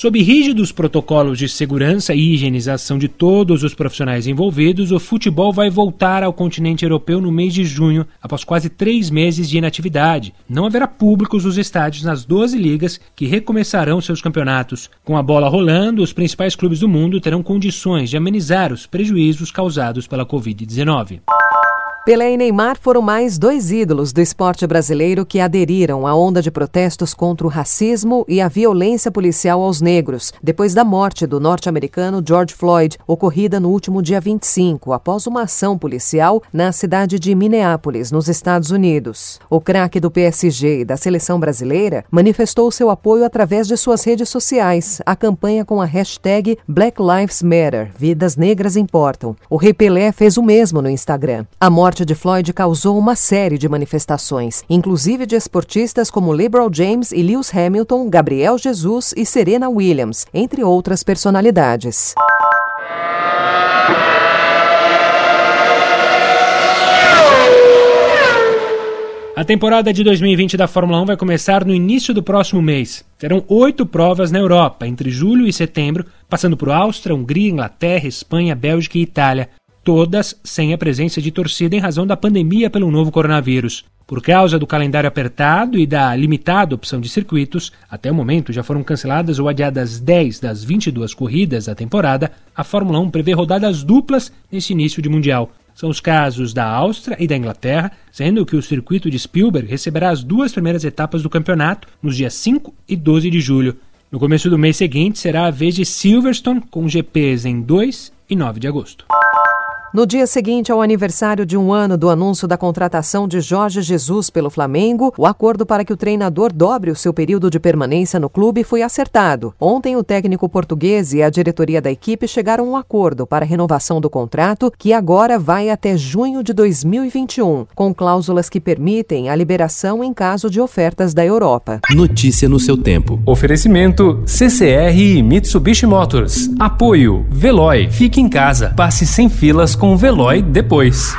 Sob rígidos protocolos de segurança e higienização de todos os profissionais envolvidos, o futebol vai voltar ao continente europeu no mês de junho, após quase três meses de inatividade. Não haverá públicos nos estádios nas 12 ligas que recomeçarão seus campeonatos. Com a bola rolando, os principais clubes do mundo terão condições de amenizar os prejuízos causados pela Covid-19. Pelé e Neymar foram mais dois ídolos do esporte brasileiro que aderiram à onda de protestos contra o racismo e a violência policial aos negros, depois da morte do norte-americano George Floyd, ocorrida no último dia 25, após uma ação policial na cidade de Minneapolis, nos Estados Unidos. O craque do PSG e da seleção brasileira manifestou seu apoio através de suas redes sociais, a campanha com a hashtag Black Lives Matter, Vidas Negras Importam. O rei Pelé fez o mesmo no Instagram. A morte morte de Floyd causou uma série de manifestações, inclusive de esportistas como LeBron James e Lewis Hamilton, Gabriel Jesus e Serena Williams, entre outras personalidades. A temporada de 2020 da Fórmula 1 vai começar no início do próximo mês. Terão oito provas na Europa, entre julho e setembro, passando por Áustria, Hungria, Inglaterra, Espanha, Bélgica e Itália todas sem a presença de torcida em razão da pandemia pelo novo coronavírus. Por causa do calendário apertado e da limitada opção de circuitos, até o momento já foram canceladas ou adiadas 10 das 22 corridas da temporada, a Fórmula 1 prevê rodadas duplas nesse início de Mundial. São os casos da Áustria e da Inglaterra, sendo que o circuito de Spielberg receberá as duas primeiras etapas do campeonato nos dias 5 e 12 de julho. No começo do mês seguinte será a vez de Silverstone, com GPs em 2 e 9 de agosto. No dia seguinte ao aniversário de um ano do anúncio da contratação de Jorge Jesus pelo Flamengo, o acordo para que o treinador dobre o seu período de permanência no clube foi acertado. Ontem, o técnico português e a diretoria da equipe chegaram a um acordo para a renovação do contrato, que agora vai até junho de 2021, com cláusulas que permitem a liberação em caso de ofertas da Europa. Notícia no seu tempo. Oferecimento CCR e Mitsubishi Motors. Apoio Veloy. Fique em casa. Passe sem filas com o Veloy depois.